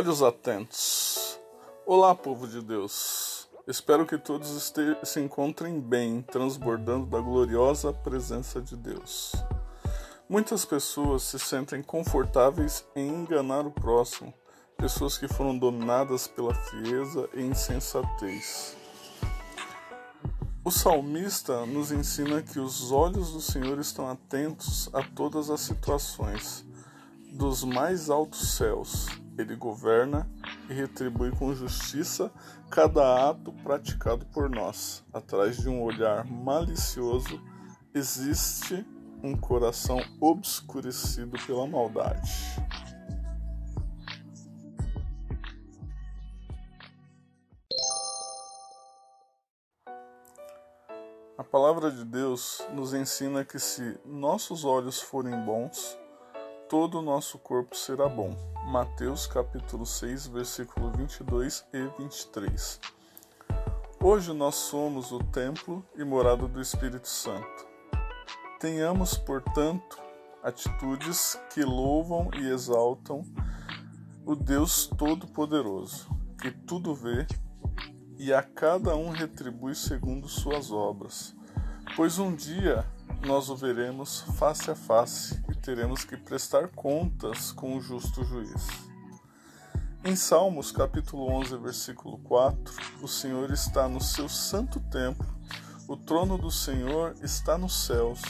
Olhos atentos. Olá, povo de Deus. Espero que todos se encontrem bem, transbordando da gloriosa presença de Deus. Muitas pessoas se sentem confortáveis em enganar o próximo, pessoas que foram dominadas pela frieza e insensatez. O salmista nos ensina que os olhos do Senhor estão atentos a todas as situações, dos mais altos céus ele governa e retribui com justiça cada ato praticado por nós. Atrás de um olhar malicioso existe um coração obscurecido pela maldade. A palavra de Deus nos ensina que se nossos olhos forem bons, todo o nosso corpo será bom. Mateus capítulo 6, versículo 22 e 23. Hoje nós somos o templo e morada do Espírito Santo. Tenhamos, portanto, atitudes que louvam e exaltam o Deus Todo-Poderoso, que tudo vê e a cada um retribui segundo suas obras. Pois um dia nós o veremos face a face teremos que prestar contas com o justo juiz. Em Salmos, capítulo 11, versículo 4, o Senhor está no seu santo templo, o trono do Senhor está nos céus,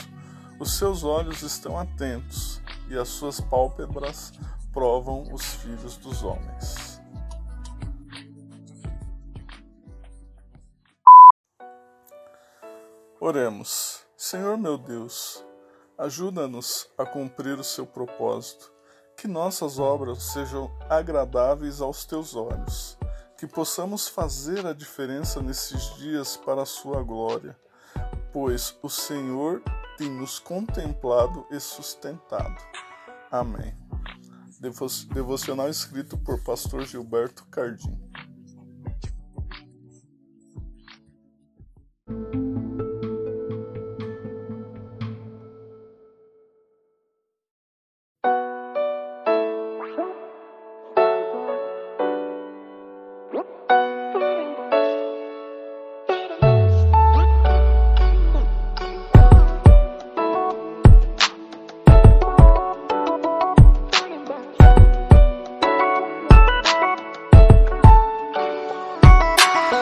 os seus olhos estão atentos e as suas pálpebras provam os filhos dos homens. Oremos. Senhor meu Deus, ajuda-nos a cumprir o seu propósito, que nossas obras sejam agradáveis aos teus olhos, que possamos fazer a diferença nesses dias para a sua glória, pois o Senhor tem nos contemplado e sustentado. Amém. Devocional escrito por Pastor Gilberto Cardim.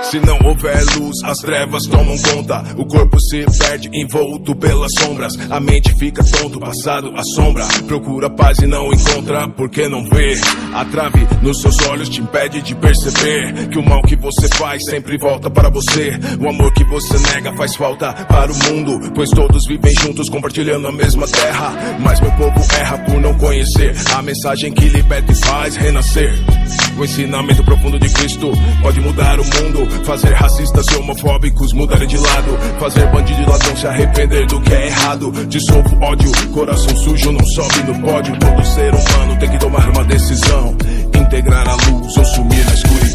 Se não houver luz, as trevas tomam conta. O corpo se perde envolto pelas sombras. A mente fica tonto, passado assombra. Procura paz e não encontra, porque não vê. A trave nos seus olhos te impede de perceber que o mal que você faz sempre volta para você. O amor que você nega faz falta para o mundo, pois todos vivem juntos compartilhando a mesma terra. Mas meu povo erra por não conhecer a mensagem que liberta e faz renascer. O ensinamento profundo de Cristo pode mudar o mundo Fazer racistas e homofóbicos mudarem de lado. Fazer bandido e ladrão se arrepender do que é errado. Dissolvo ódio, coração sujo não sobe no pódio. Todo ser humano tem que tomar uma decisão: integrar a luz ou sumir na escuridão.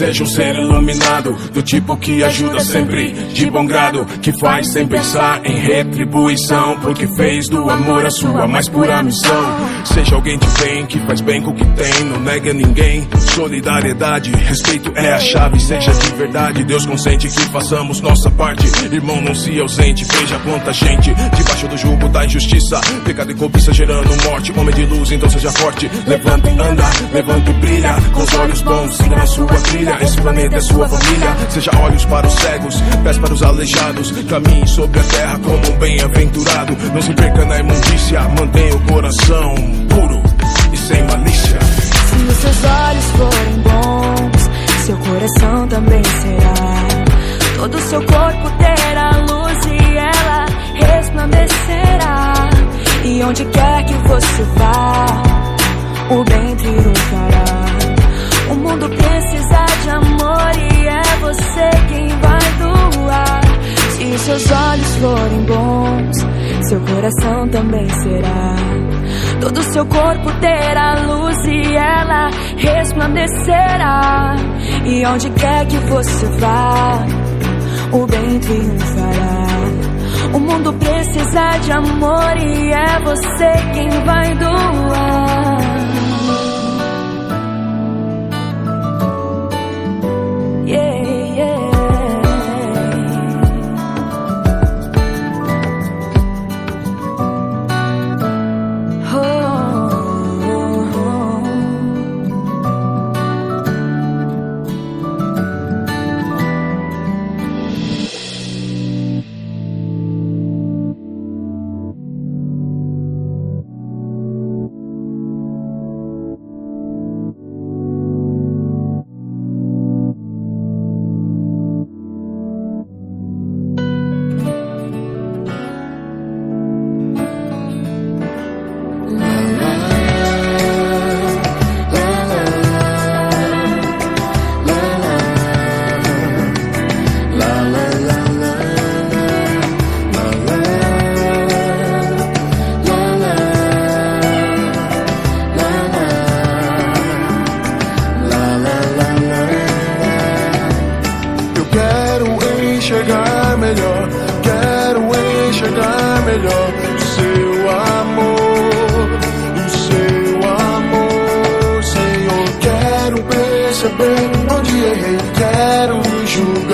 Seja um ser iluminado Do tipo que ajuda sempre, de bom grado Que faz sem pensar em retribuição Porque fez do amor a sua mais pura missão. Seja alguém de bem, que faz bem com o que tem Não nega ninguém, solidariedade Respeito é a chave, seja de verdade. Deus consente que façamos nossa parte. Irmão, não se ausente, veja quanta gente. Debaixo do jugo da injustiça Pecado e cobiça gerando morte. Homem de luz, então seja forte. Levanta e anda, levanta e brilha Com os olhos bons, siga na sua trilha Esse planeta é sua família Seja olhos para os cegos, pés para os aleijados Caminhe sobre a terra como um bem-aventurado Não se perca na imundícia Mantenha o coração puro e sem malícia Se os seus olhos forem bons, seu coração também será. Todo o seu corpo terá luz e ela resplandecerá. E onde quer que você vá, o bem triunfará. O mundo precisa você quem vai doar. Se seus olhos forem seu coração também será. Todo seu corpo terá luz e ela resplandecerá. E onde quer que você vá, o bem triunfará. O mundo precisa de amor e é você quem vai doar.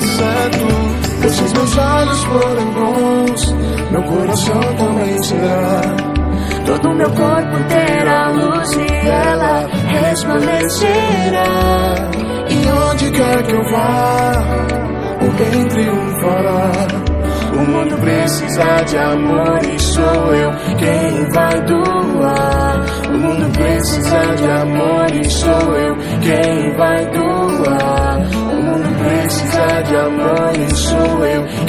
certo. Se meus olhos forem bons, meu coração também será. Todo meu corpo terá luz e ela resplandecerá. E onde quer que eu vá, o bem triunfará. O mundo precisa de amor e sou eu quem vai doar. O mundo precisa de amor e sou eu quem vai doar casa de amor, isso eu